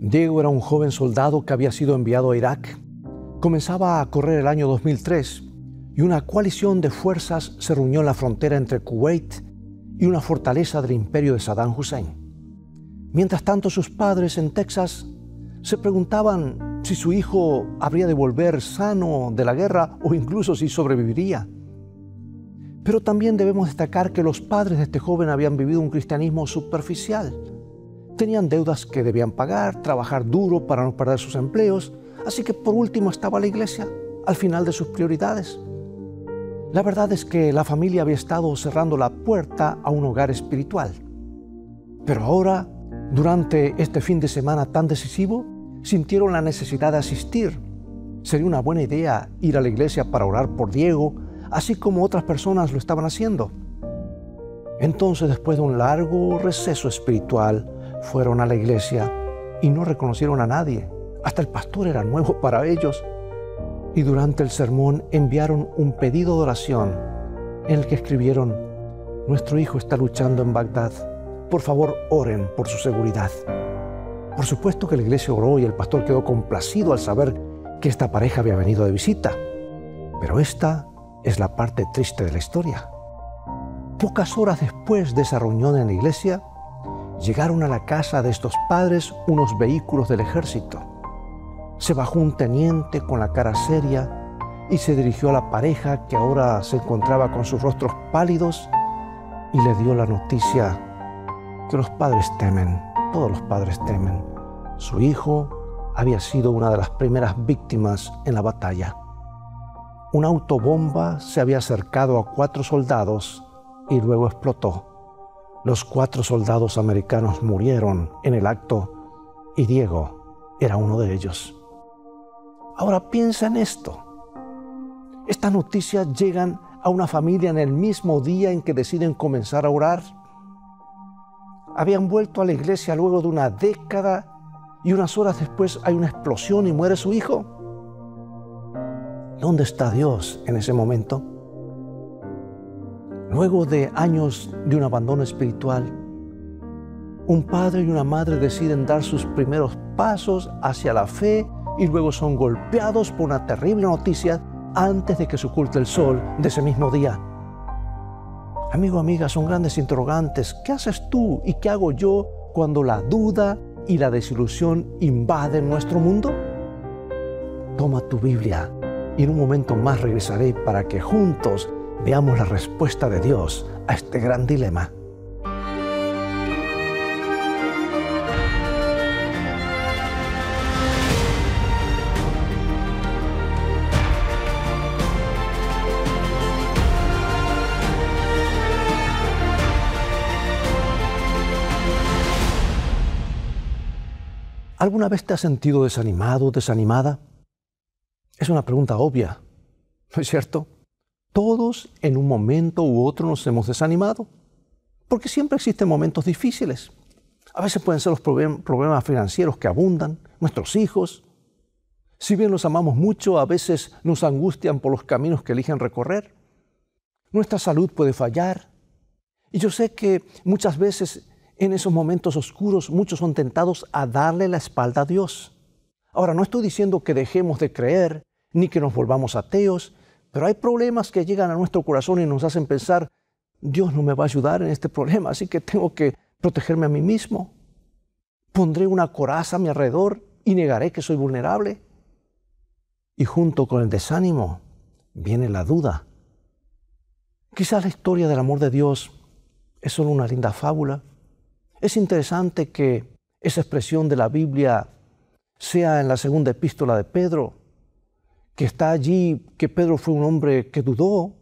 Diego era un joven soldado que había sido enviado a Irak. Comenzaba a correr el año 2003 y una coalición de fuerzas se reunió en la frontera entre Kuwait y una fortaleza del imperio de Saddam Hussein. Mientras tanto, sus padres en Texas se preguntaban si su hijo habría de volver sano de la guerra o incluso si sobreviviría. Pero también debemos destacar que los padres de este joven habían vivido un cristianismo superficial. Tenían deudas que debían pagar, trabajar duro para no perder sus empleos, así que por último estaba la iglesia, al final de sus prioridades. La verdad es que la familia había estado cerrando la puerta a un hogar espiritual. Pero ahora, durante este fin de semana tan decisivo, sintieron la necesidad de asistir. Sería una buena idea ir a la iglesia para orar por Diego, así como otras personas lo estaban haciendo. Entonces, después de un largo receso espiritual, fueron a la iglesia y no reconocieron a nadie. Hasta el pastor era nuevo para ellos y durante el sermón enviaron un pedido de oración en el que escribieron, nuestro hijo está luchando en Bagdad, por favor oren por su seguridad. Por supuesto que la iglesia oró y el pastor quedó complacido al saber que esta pareja había venido de visita, pero esta es la parte triste de la historia. Pocas horas después de esa reunión en la iglesia, llegaron a la casa de estos padres unos vehículos del ejército se bajó un teniente con la cara seria y se dirigió a la pareja que ahora se encontraba con sus rostros pálidos y le dio la noticia que los padres temen, todos los padres temen. Su hijo había sido una de las primeras víctimas en la batalla. Una autobomba se había acercado a cuatro soldados y luego explotó. Los cuatro soldados americanos murieron en el acto y Diego era uno de ellos. Ahora piensa en esto. Estas noticias llegan a una familia en el mismo día en que deciden comenzar a orar. Habían vuelto a la iglesia luego de una década y unas horas después hay una explosión y muere su hijo. ¿Dónde está Dios en ese momento? Luego de años de un abandono espiritual, un padre y una madre deciden dar sus primeros pasos hacia la fe y luego son golpeados por una terrible noticia antes de que se oculte el sol de ese mismo día. Amigo, amiga, son grandes interrogantes. ¿Qué haces tú y qué hago yo cuando la duda y la desilusión invaden nuestro mundo? Toma tu Biblia y en un momento más regresaré para que juntos veamos la respuesta de Dios a este gran dilema. ¿Alguna vez te has sentido desanimado, desanimada? Es una pregunta obvia, ¿no es cierto? Todos en un momento u otro nos hemos desanimado, porque siempre existen momentos difíciles. A veces pueden ser los problemas financieros que abundan, nuestros hijos. Si bien los amamos mucho, a veces nos angustian por los caminos que eligen recorrer. Nuestra salud puede fallar. Y yo sé que muchas veces en esos momentos oscuros muchos son tentados a darle la espalda a Dios. Ahora, no estoy diciendo que dejemos de creer ni que nos volvamos ateos, pero hay problemas que llegan a nuestro corazón y nos hacen pensar, Dios no me va a ayudar en este problema, así que tengo que protegerme a mí mismo. Pondré una coraza a mi alrededor y negaré que soy vulnerable. Y junto con el desánimo viene la duda. Quizás la historia del amor de Dios es solo una linda fábula, es interesante que esa expresión de la Biblia sea en la segunda epístola de Pedro, que está allí que Pedro fue un hombre que dudó.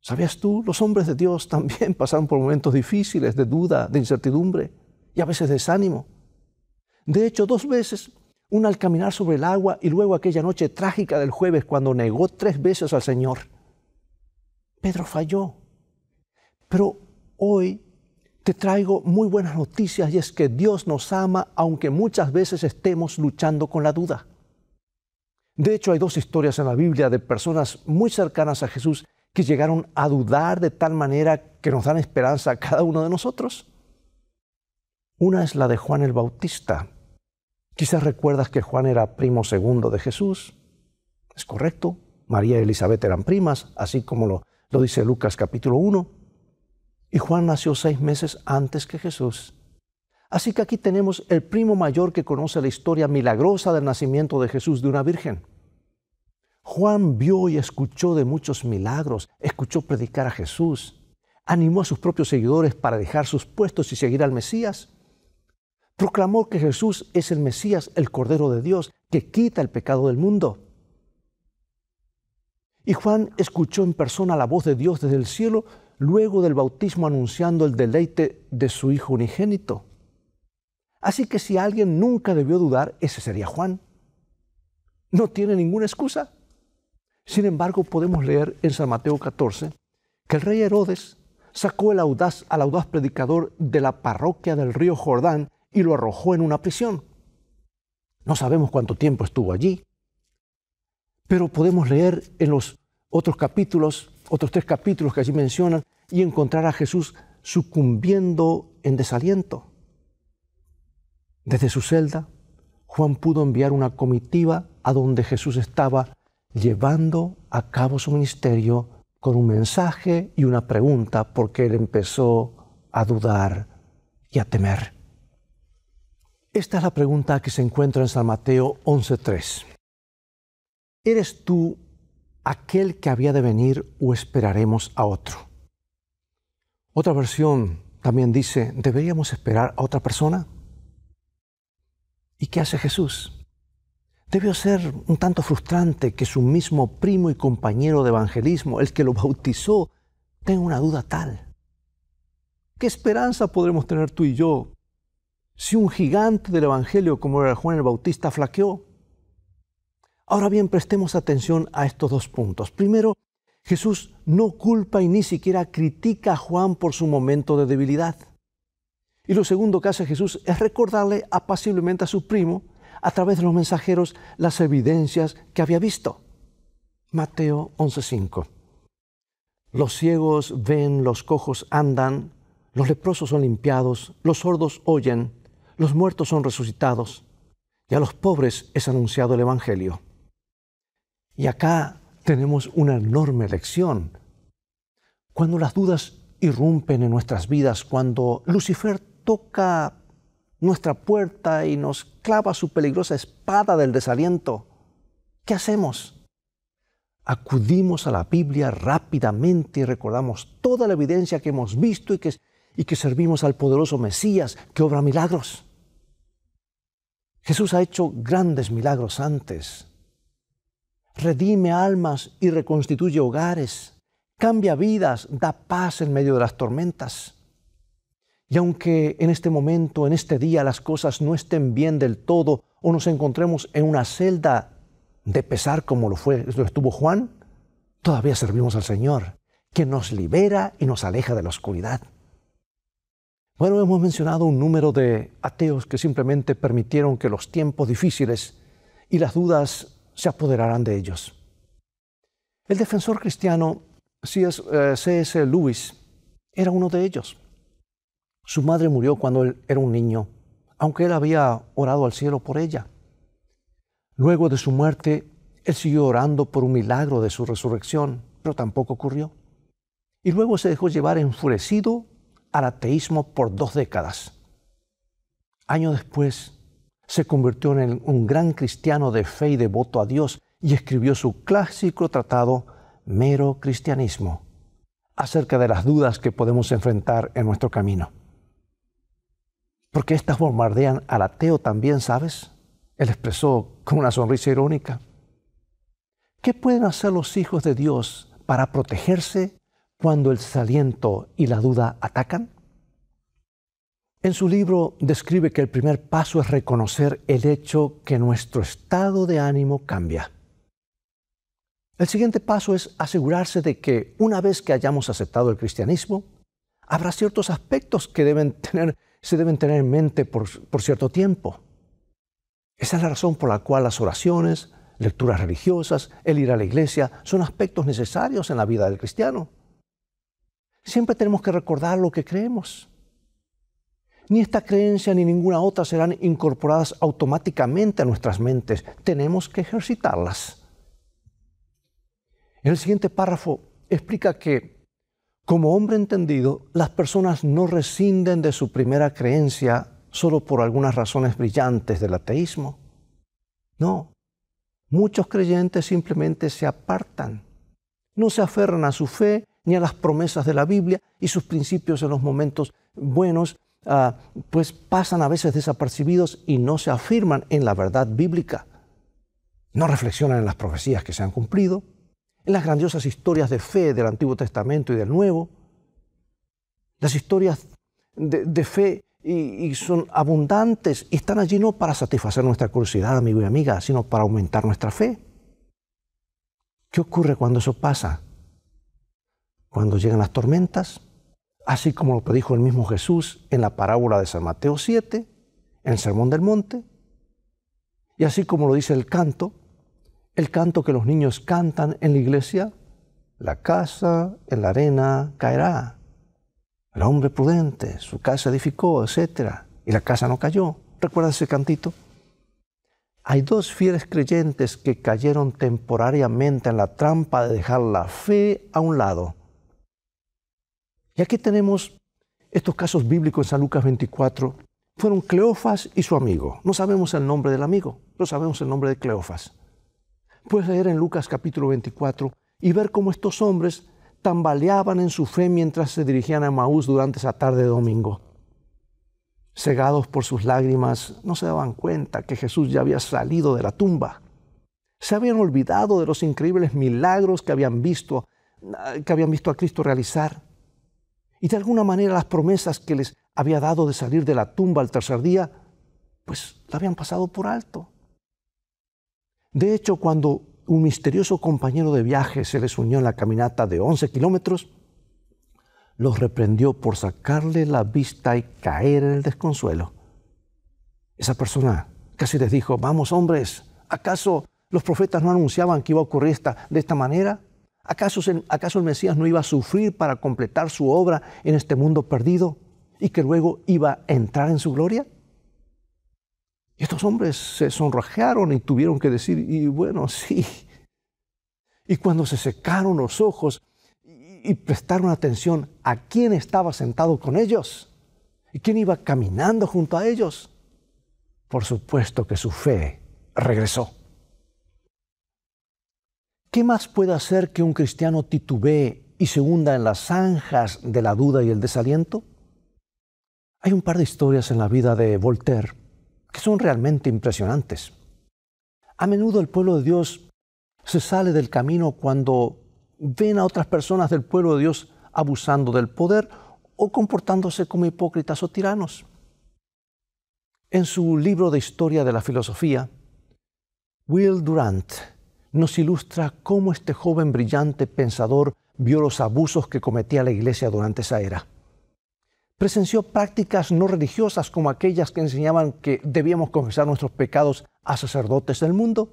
¿Sabías tú? Los hombres de Dios también pasaron por momentos difíciles de duda, de incertidumbre y a veces desánimo. De hecho, dos veces, una al caminar sobre el agua y luego aquella noche trágica del jueves cuando negó tres veces al Señor. Pedro falló. Pero hoy te traigo muy buenas noticias y es que Dios nos ama aunque muchas veces estemos luchando con la duda. De hecho, hay dos historias en la Biblia de personas muy cercanas a Jesús que llegaron a dudar de tal manera que nos dan esperanza a cada uno de nosotros. Una es la de Juan el Bautista. Quizás recuerdas que Juan era primo segundo de Jesús. ¿Es correcto? María y Elizabeth eran primas, así como lo, lo dice Lucas capítulo 1. Y Juan nació seis meses antes que Jesús. Así que aquí tenemos el primo mayor que conoce la historia milagrosa del nacimiento de Jesús de una virgen. Juan vio y escuchó de muchos milagros, escuchó predicar a Jesús, animó a sus propios seguidores para dejar sus puestos y seguir al Mesías. Proclamó que Jesús es el Mesías, el Cordero de Dios, que quita el pecado del mundo. Y Juan escuchó en persona la voz de Dios desde el cielo luego del bautismo anunciando el deleite de su Hijo unigénito. Así que si alguien nunca debió dudar, ese sería Juan. No tiene ninguna excusa. Sin embargo, podemos leer en San Mateo 14 que el rey Herodes sacó audaz, al audaz predicador de la parroquia del río Jordán y lo arrojó en una prisión. No sabemos cuánto tiempo estuvo allí, pero podemos leer en los otros capítulos, otros tres capítulos que allí mencionan, y encontrar a Jesús sucumbiendo en desaliento. Desde su celda, Juan pudo enviar una comitiva a donde Jesús estaba llevando a cabo su ministerio con un mensaje y una pregunta porque él empezó a dudar y a temer. Esta es la pregunta que se encuentra en San Mateo 11.3. ¿Eres tú aquel que había de venir o esperaremos a otro? Otra versión también dice, ¿deberíamos esperar a otra persona? ¿Y qué hace Jesús? Debió ser un tanto frustrante que su mismo primo y compañero de evangelismo, el que lo bautizó, tenga una duda tal. ¿Qué esperanza podremos tener tú y yo si un gigante del Evangelio como era Juan el Bautista flaqueó? Ahora bien, prestemos atención a estos dos puntos. Primero, Jesús no culpa y ni siquiera critica a Juan por su momento de debilidad. Y lo segundo que hace Jesús es recordarle apaciblemente a su primo a través de los mensajeros las evidencias que había visto. Mateo 11:5. Los ciegos ven, los cojos andan, los leprosos son limpiados, los sordos oyen, los muertos son resucitados, y a los pobres es anunciado el Evangelio. Y acá tenemos una enorme lección. Cuando las dudas irrumpen en nuestras vidas, cuando Lucifer toca nuestra puerta y nos clava su peligrosa espada del desaliento, ¿qué hacemos? Acudimos a la Biblia rápidamente y recordamos toda la evidencia que hemos visto y que, y que servimos al poderoso Mesías que obra milagros. Jesús ha hecho grandes milagros antes. Redime almas y reconstituye hogares. Cambia vidas, da paz en medio de las tormentas. Y aunque en este momento, en este día, las cosas no estén bien del todo o nos encontremos en una celda de pesar como lo fue, lo estuvo Juan, todavía servimos al Señor, que nos libera y nos aleja de la oscuridad. Bueno, hemos mencionado un número de ateos que simplemente permitieron que los tiempos difíciles y las dudas se apoderaran de ellos. El defensor cristiano C.S. Eh, Lewis era uno de ellos. Su madre murió cuando él era un niño, aunque él había orado al cielo por ella. Luego de su muerte, él siguió orando por un milagro de su resurrección, pero tampoco ocurrió. Y luego se dejó llevar enfurecido al ateísmo por dos décadas. Años después, se convirtió en un gran cristiano de fe y devoto a Dios y escribió su clásico tratado Mero Cristianismo acerca de las dudas que podemos enfrentar en nuestro camino. Porque estas bombardean al ateo también, ¿sabes? Él expresó con una sonrisa irónica. ¿Qué pueden hacer los hijos de Dios para protegerse cuando el desaliento y la duda atacan? En su libro describe que el primer paso es reconocer el hecho que nuestro estado de ánimo cambia. El siguiente paso es asegurarse de que una vez que hayamos aceptado el cristianismo, habrá ciertos aspectos que deben tener se deben tener en mente por, cierto tiempo. Esa es la razón por la cual las oraciones, lecturas religiosas, el ir a la iglesia son aspectos necesarios en la vida del cristiano. Siempre tenemos que recordar lo que creemos. Ni esta creencia ni ninguna otra serán incorporadas automáticamente a nuestras mentes. Tenemos que ejercitarlas. En el siguiente párrafo explica que, como hombre entendido, las personas no rescinden de su primera creencia solo por algunas razones brillantes del ateísmo. No, muchos creyentes simplemente se apartan, no se aferran a su fe ni a las promesas de la Biblia y sus principios en los momentos buenos, ah, pues pasan a veces desapercibidos y no se afirman en la verdad bíblica. No reflexionan en las profecías que se han cumplido, en las grandiosas historias de fe del Antiguo Testamento y del Nuevo. Las historias de, fe y, son abundantes y están allí no para satisfacer nuestra curiosidad, amigo y amiga, sino para aumentar nuestra fe. ¿Qué ocurre cuando eso pasa? Cuando llegan las tormentas, así como lo predijo el mismo Jesús en la parábola de San Mateo 7, en el Sermón del Monte, y así como lo dice el canto, el canto que los niños cantan en la iglesia, la casa en la arena caerá. El hombre prudente, su casa edificó, etc. Y la casa no cayó. ¿Recuerda ese cantito? Hay dos fieles creyentes que cayeron temporariamente en la trampa de dejar la fe a un lado. Y aquí tenemos estos casos bíblicos en San Lucas 24. Fueron Cleofas y su amigo. No sabemos el nombre del amigo, pero sabemos el nombre de Cleofas. Puedes leer en Lucas capítulo 24 y ver cómo estos hombres tambaleaban en su fe mientras se dirigían a Maús durante esa tarde de domingo cegados por sus lágrimas, no se daban cuenta que Jesús ya había salido de la tumba. Se habían olvidado de los increíbles milagros que habían visto, que habían visto a Cristo realizar. Y de alguna manera las promesas que les había dado de salir de la tumba al tercer día, pues la habían pasado por alto. De hecho, cuando un misterioso compañero de viaje se les unió en la caminata de 11 kilómetros, los reprendió por sacarle la vista y caer en el desconsuelo. Esa persona casi les dijo, vamos hombres, ¿acaso los profetas no anunciaban que iba a ocurrir esta, de esta manera? ¿Acaso, ¿Acaso el Mesías no iba a sufrir para completar su obra en este mundo perdido y que luego iba a entrar en su gloria? Y estos hombres se sonrojaron y tuvieron que decir, y bueno, sí. Y cuando se secaron los ojos, y prestaron atención a quién estaba sentado con ellos y quién iba caminando junto a ellos. Por supuesto que su fe regresó. ¿Qué más puede hacer que un cristiano titubee y se hunda en las zanjas de la duda y el desaliento? Hay un par de historias en la vida de Voltaire que son realmente impresionantes. A menudo el pueblo de Dios se sale del camino cuando ven a otras personas del pueblo de Dios abusando del poder o comportándose como hipócritas o tiranos. En su libro de historia de la filosofía, Will Durant nos ilustra cómo este joven brillante pensador vio los abusos que cometía la iglesia durante esa era. Presenció prácticas no religiosas como aquellas que enseñaban que debíamos confesar nuestros pecados a sacerdotes del mundo.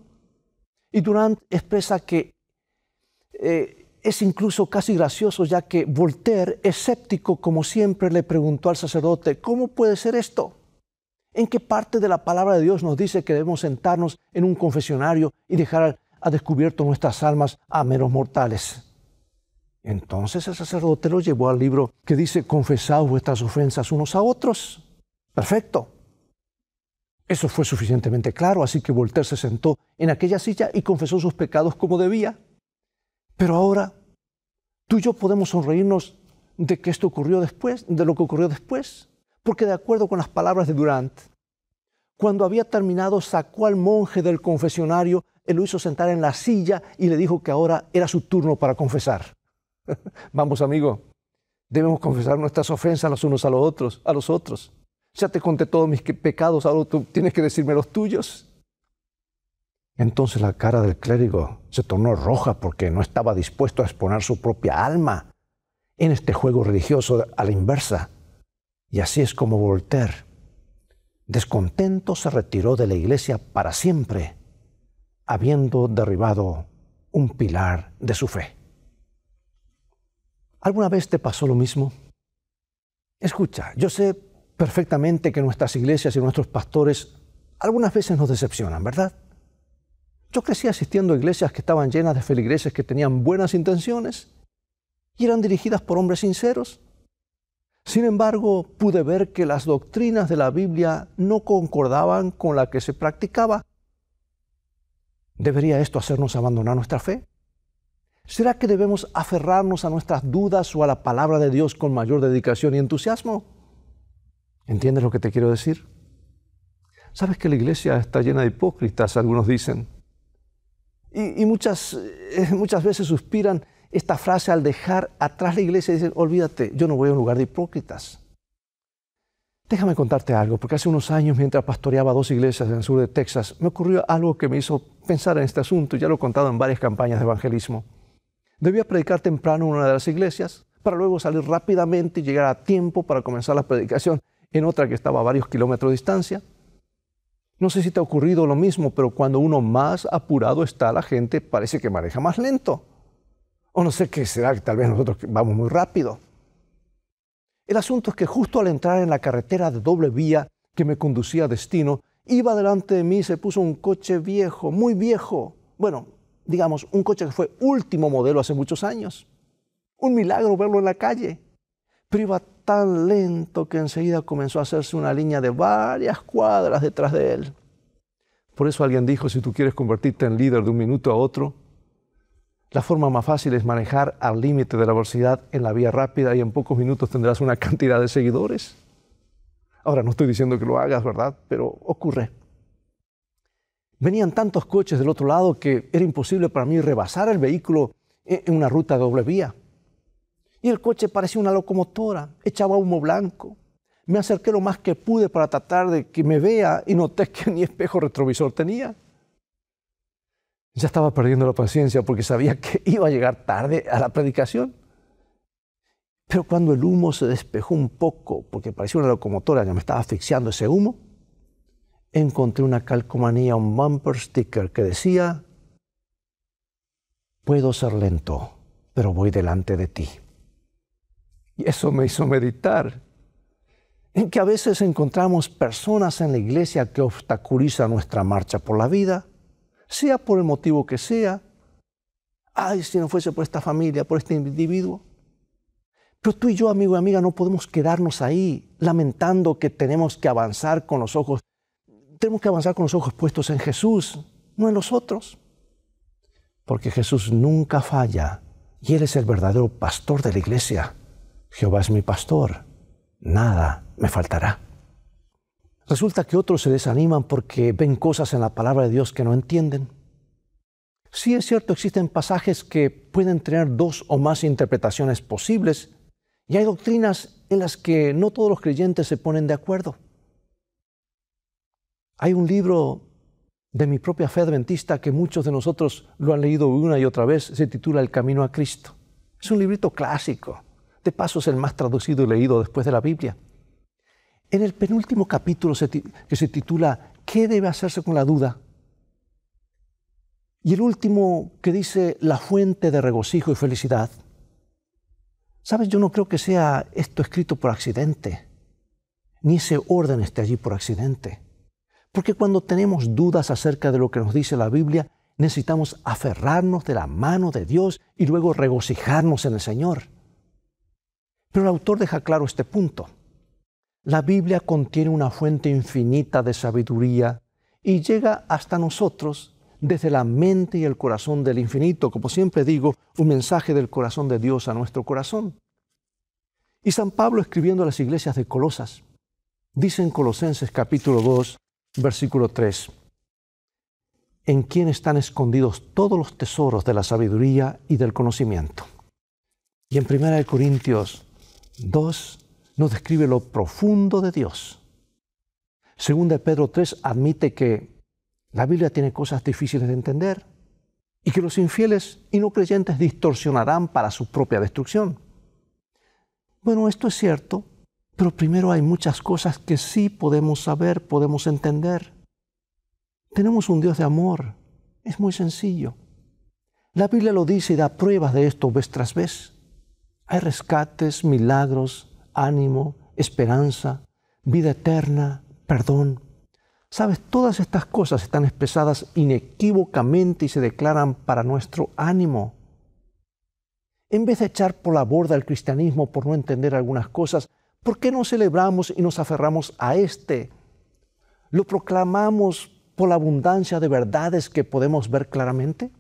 Y Durant expresa que eh, es incluso casi gracioso ya que Voltaire, escéptico como siempre, le preguntó al sacerdote, ¿cómo puede ser esto? ¿En qué parte de la palabra de Dios nos dice que debemos sentarnos en un confesionario y dejar a descubierto nuestras almas a meros mortales? Entonces el sacerdote lo llevó al libro que dice, confesad vuestras ofensas unos a otros. Perfecto. Eso fue suficientemente claro, así que Voltaire se sentó en aquella silla y confesó sus pecados como debía. Pero ahora tú y yo podemos sonreírnos de que esto ocurrió después, de lo que ocurrió después, porque de acuerdo con las palabras de Durant, cuando había terminado sacó al monje del confesionario, él lo hizo sentar en la silla y le dijo que ahora era su turno para confesar. Vamos, amigo, debemos confesar nuestras ofensas los unos a los otros, a los otros. Ya te conté todos mis pecados, ahora tú tienes que decirme los tuyos. Entonces la cara del clérigo se tornó roja porque no estaba dispuesto a exponer su propia alma en este juego religioso a la inversa. Y así es como Voltaire, descontento, se retiró de la iglesia para siempre, habiendo derribado un pilar de su fe. ¿Alguna vez te pasó lo mismo? Escucha, yo sé perfectamente que nuestras iglesias y nuestros pastores algunas veces nos decepcionan, ¿verdad? Yo crecí asistiendo a iglesias que estaban llenas de feligreses que tenían buenas intenciones y eran dirigidas por hombres sinceros. Sin embargo, pude ver que las doctrinas de la Biblia no concordaban con la que se practicaba. ¿Debería esto hacernos abandonar nuestra fe? ¿Será que debemos aferrarnos a nuestras dudas o a la palabra de Dios con mayor dedicación y entusiasmo? ¿Entiendes lo que te quiero decir? Sabes que la iglesia está llena de hipócritas, algunos dicen. Y, muchas, eh, muchas veces suspiran esta frase al dejar atrás la iglesia y dicen, olvídate, yo no voy a un lugar de hipócritas. Déjame contarte algo, porque hace unos años, mientras pastoreaba dos iglesias en el sur de Texas, me ocurrió algo que me hizo pensar en este asunto, ya lo he contado en varias campañas de evangelismo. Debía predicar temprano en una de las iglesias, para luego salir rápidamente y llegar a tiempo para comenzar la predicación en otra que estaba a varios kilómetros de distancia. No sé si te ha ocurrido lo mismo, pero cuando uno más apurado está, la gente parece que maneja más lento. O no sé qué será, que tal vez nosotros vamos muy rápido. El asunto es que justo al entrar en la carretera de doble vía que me conducía a destino, iba delante de mí y se puso un coche viejo, muy viejo. Bueno, digamos, un coche que fue último modelo hace muchos años. Un milagro verlo en la calle pero iba tan lento que enseguida comenzó a hacerse una línea de varias cuadras detrás de él. Por eso alguien dijo, si tú quieres convertirte en líder de un minuto a otro, la forma más fácil es manejar al límite de la velocidad en la vía rápida y en pocos minutos tendrás una cantidad de seguidores. Ahora no estoy diciendo que lo hagas, ¿verdad? Pero ocurre. Venían tantos coches del otro lado que era imposible para mí rebasar el vehículo en una ruta doble vía. Y el coche parecía una locomotora, echaba humo blanco. Me acerqué lo más que pude para tratar de que me vea y noté que ni espejo retrovisor tenía. Ya estaba perdiendo la paciencia porque sabía que iba a llegar tarde a la predicación. Pero cuando el humo se despejó un poco, porque parecía una locomotora, ya me estaba asfixiando ese humo, encontré una calcomanía, un bumper sticker que decía, puedo ser lento, pero voy delante de ti. Y eso me hizo meditar en que a veces encontramos personas en la iglesia que obstaculizan nuestra marcha por la vida, sea por el motivo que sea. Ay, si no fuese por esta familia, por este individuo. Pero tú y yo, amigo y amiga, no podemos quedarnos ahí lamentando que tenemos que avanzar con los ojos. Tenemos que avanzar con los ojos puestos en Jesús, no en los otros. Porque Jesús nunca falla y Él es el verdadero pastor de la iglesia. Jehová es mi pastor, nada me faltará. Resulta que otros se desaniman porque ven cosas en la palabra de Dios que no entienden. Sí es cierto, existen pasajes que pueden tener dos o más interpretaciones posibles y hay doctrinas en las que no todos los creyentes se ponen de acuerdo. Hay un libro de mi propia fe adventista que muchos de nosotros lo han leído una y otra vez, se titula El Camino a Cristo. Es un librito clásico, de paso es el más traducido y leído después de la Biblia. En el penúltimo capítulo que se titula ¿Qué debe hacerse con la duda? Y el último que dice la fuente de regocijo y felicidad. Sabes, yo no creo que sea esto escrito por accidente, ni ese orden esté allí por accidente. Porque cuando tenemos dudas acerca de lo que nos dice la Biblia, necesitamos aferrarnos de la mano de Dios y luego regocijarnos en el Señor. Pero el autor deja claro este punto. La Biblia contiene una fuente infinita de sabiduría y llega hasta nosotros desde la mente y el corazón del infinito, como siempre digo, un mensaje del corazón de Dios a nuestro corazón. Y San Pablo escribiendo a las iglesias de Colosas, dice en Colosenses capítulo 2, versículo 3, en quien están escondidos todos los tesoros de la sabiduría y del conocimiento. Y en 1 Corintios Dos, nos describe lo profundo de Dios. Segunda Pedro 3 admite que la Biblia tiene cosas difíciles de entender y que los infieles y no creyentes distorsionarán para su propia destrucción. Bueno, esto es cierto, pero primero hay muchas cosas que sí podemos saber, podemos entender. Tenemos un Dios de amor, es muy sencillo. La Biblia lo dice y da pruebas de esto vez tras vez. Hay rescates, milagros, ánimo, esperanza, vida eterna, perdón. Sabes, todas estas cosas están expresadas inequívocamente y se declaran para nuestro ánimo. En vez de echar por la borda el cristianismo por no entender algunas cosas, ¿por qué no celebramos y nos aferramos a este? Lo proclamamos por la abundancia de verdades que podemos ver claramente.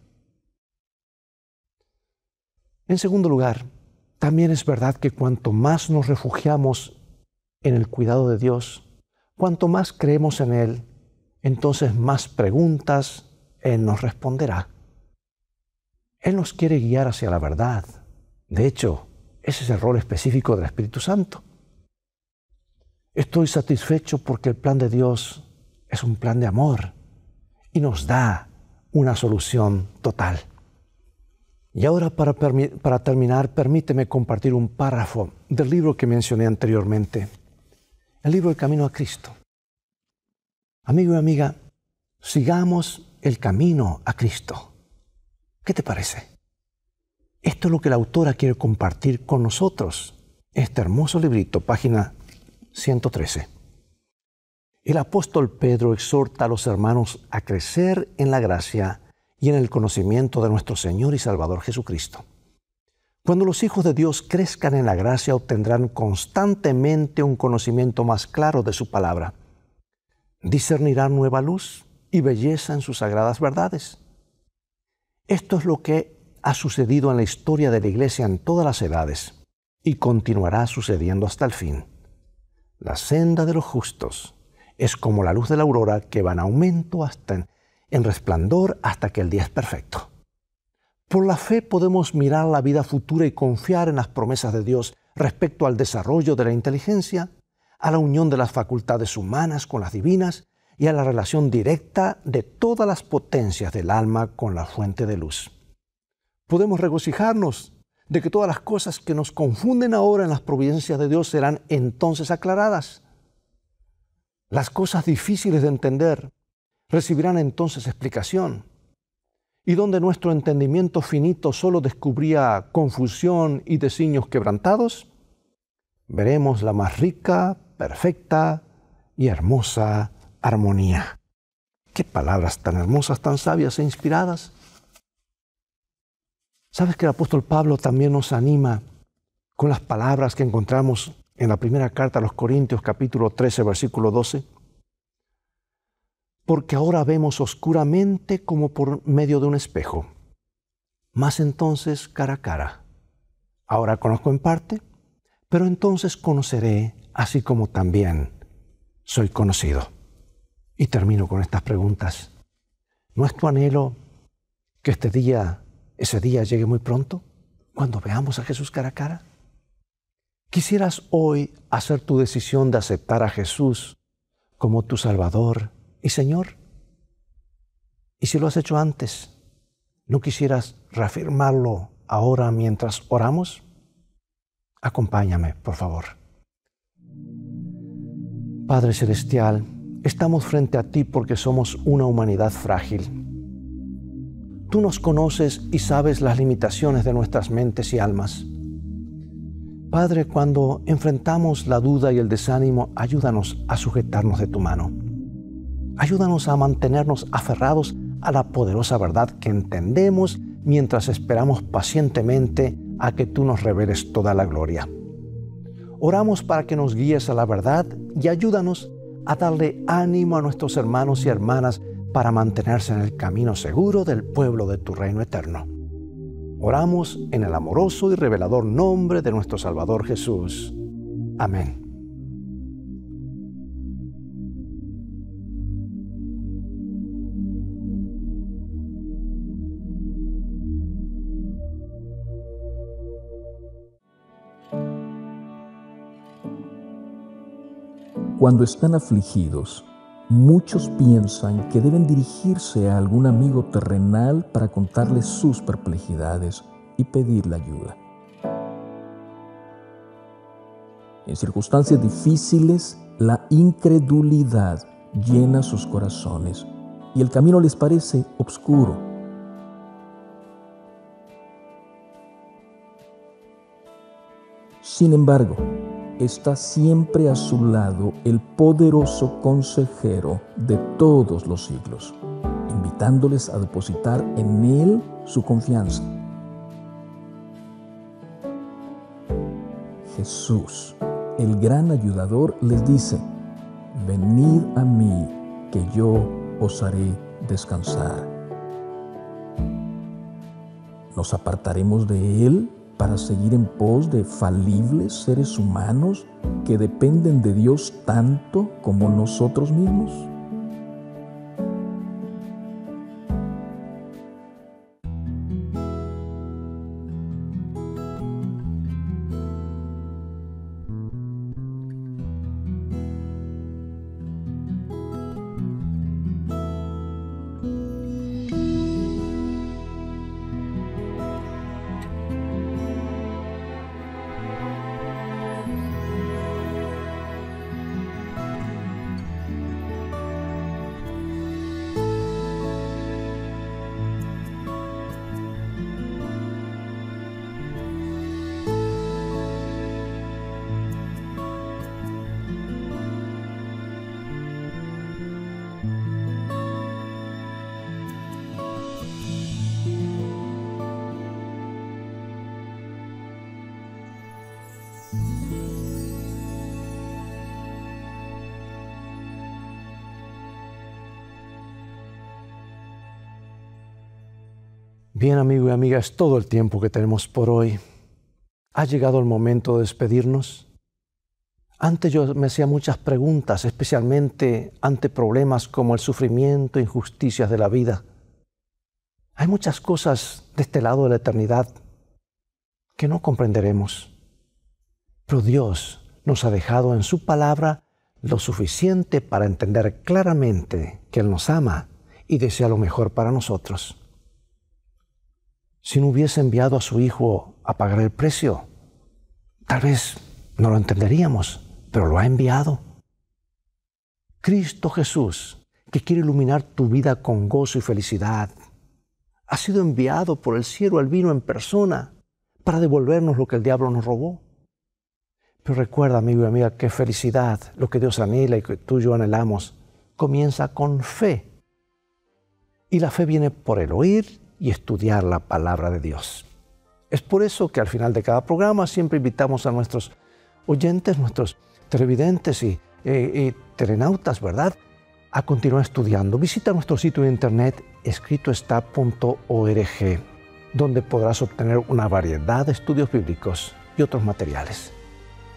En segundo lugar, también es verdad que cuanto más nos refugiamos en el cuidado de Dios, cuanto más creemos en Él, entonces más preguntas Él nos responderá. Él nos quiere guiar hacia la verdad. De hecho, ese es el rol específico del Espíritu Santo. Estoy satisfecho porque el plan de Dios es un plan de amor y nos da una solución total. Y ahora para, terminar, permíteme compartir un párrafo del libro que mencioné anteriormente, el libro El Camino a Cristo. Amigo y amiga, sigamos el camino a Cristo. ¿Qué te parece? Esto es lo que la autora quiere compartir con nosotros. Este hermoso librito, página 113. El apóstol Pedro exhorta a los hermanos a crecer en la gracia y en el conocimiento de nuestro Señor y Salvador Jesucristo. Cuando los hijos de Dios crezcan en la gracia, obtendrán constantemente un conocimiento más claro de su palabra. Discernirán nueva luz y belleza en sus sagradas verdades. Esto es lo que ha sucedido en la historia de la Iglesia en todas las edades y continuará sucediendo hasta el fin. La senda de los justos es como la luz de la aurora que va en aumento hasta en resplandor hasta que el día es perfecto. Por la fe podemos mirar la vida futura y confiar en las promesas de Dios respecto al desarrollo de la inteligencia, a la unión de las facultades humanas con las divinas y a la relación directa de todas las potencias del alma con la fuente de luz. Podemos regocijarnos de que todas las cosas que nos confunden ahora en las providencias de Dios serán entonces aclaradas. Las cosas difíciles de entender recibirán entonces explicación. Y donde nuestro entendimiento finito solo descubría confusión y designios quebrantados, veremos la más rica, perfecta y hermosa armonía. Qué palabras tan hermosas, tan sabias e inspiradas. ¿Sabes que el apóstol Pablo también nos anima con las palabras que encontramos en la primera carta a los Corintios capítulo 13 versículo 12? porque ahora vemos oscuramente como por medio de un espejo, más entonces cara a cara. Ahora conozco en parte, pero entonces conoceré así como también soy conocido. Y termino con estas preguntas. ¿No es tu anhelo que este día, ese día llegue muy pronto, cuando veamos a Jesús cara a cara? ¿Quisieras hoy hacer tu decisión de aceptar a Jesús como tu Salvador y Señor, y si lo has hecho antes, ¿no quisieras reafirmarlo ahora mientras oramos? Acompáñame, por favor. Padre Celestial, estamos frente a ti porque somos una humanidad frágil. Tú nos conoces y sabes las limitaciones de nuestras mentes y almas. Padre, cuando enfrentamos la duda y el desánimo, ayúdanos a sujetarnos de tu mano. Ayúdanos a mantenernos aferrados a la poderosa verdad que entendemos mientras esperamos pacientemente a que tú nos reveles toda la gloria. Oramos para que nos guíes a la verdad y ayúdanos a darle ánimo a nuestros hermanos y hermanas para mantenerse en el camino seguro del pueblo de tu reino eterno. Oramos en el amoroso y revelador nombre de nuestro Salvador Jesús. Amén. Cuando están afligidos, muchos piensan que deben dirigirse a algún amigo terrenal para contarle sus perplejidades y pedirle ayuda. En circunstancias difíciles, la incredulidad llena sus corazones y el camino les parece oscuro. Sin embargo, está siempre a su lado el poderoso consejero de todos los siglos, invitándoles a depositar en Él su confianza. Jesús, el gran ayudador, les dice, venid a mí, que yo os haré descansar. ¿Nos apartaremos de Él para seguir en pos de falibles seres humanos que dependen de Dios tanto como nosotros mismos? Bien, amigo y amiga, es todo el tiempo que tenemos por hoy. Ha llegado el momento de despedirnos. Antes yo me hacía muchas preguntas, especialmente ante problemas como el sufrimiento e injusticias de la vida. Hay muchas cosas de este lado de la eternidad que no comprenderemos. Pero Dios nos ha dejado en su palabra lo suficiente para entender claramente que Él nos ama y desea lo mejor para nosotros si no hubiese enviado a su Hijo a pagar el precio? Tal vez no lo entenderíamos, pero lo ha enviado. Cristo Jesús, que quiere iluminar tu vida con gozo y felicidad, ha sido enviado por el cielo al vino en persona para devolvernos lo que el diablo nos robó. Pero recuerda, amigo y amiga, que felicidad, lo que Dios anhela y que tú y yo anhelamos, comienza con fe. Y la fe viene por el oír y estudiar la palabra de Dios. Es por eso que al final de cada programa siempre invitamos a nuestros oyentes, nuestros televidentes y, eh, telenautas, ¿verdad?, a continuar estudiando. Visita nuestro sitio de internet escritoestá.org, donde podrás obtener una variedad de estudios bíblicos y otros materiales.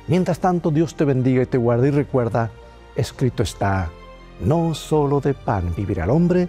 Mientras tanto, Dios te bendiga y te guarde y recuerda, escrito está, no solo de pan vivirá el hombre,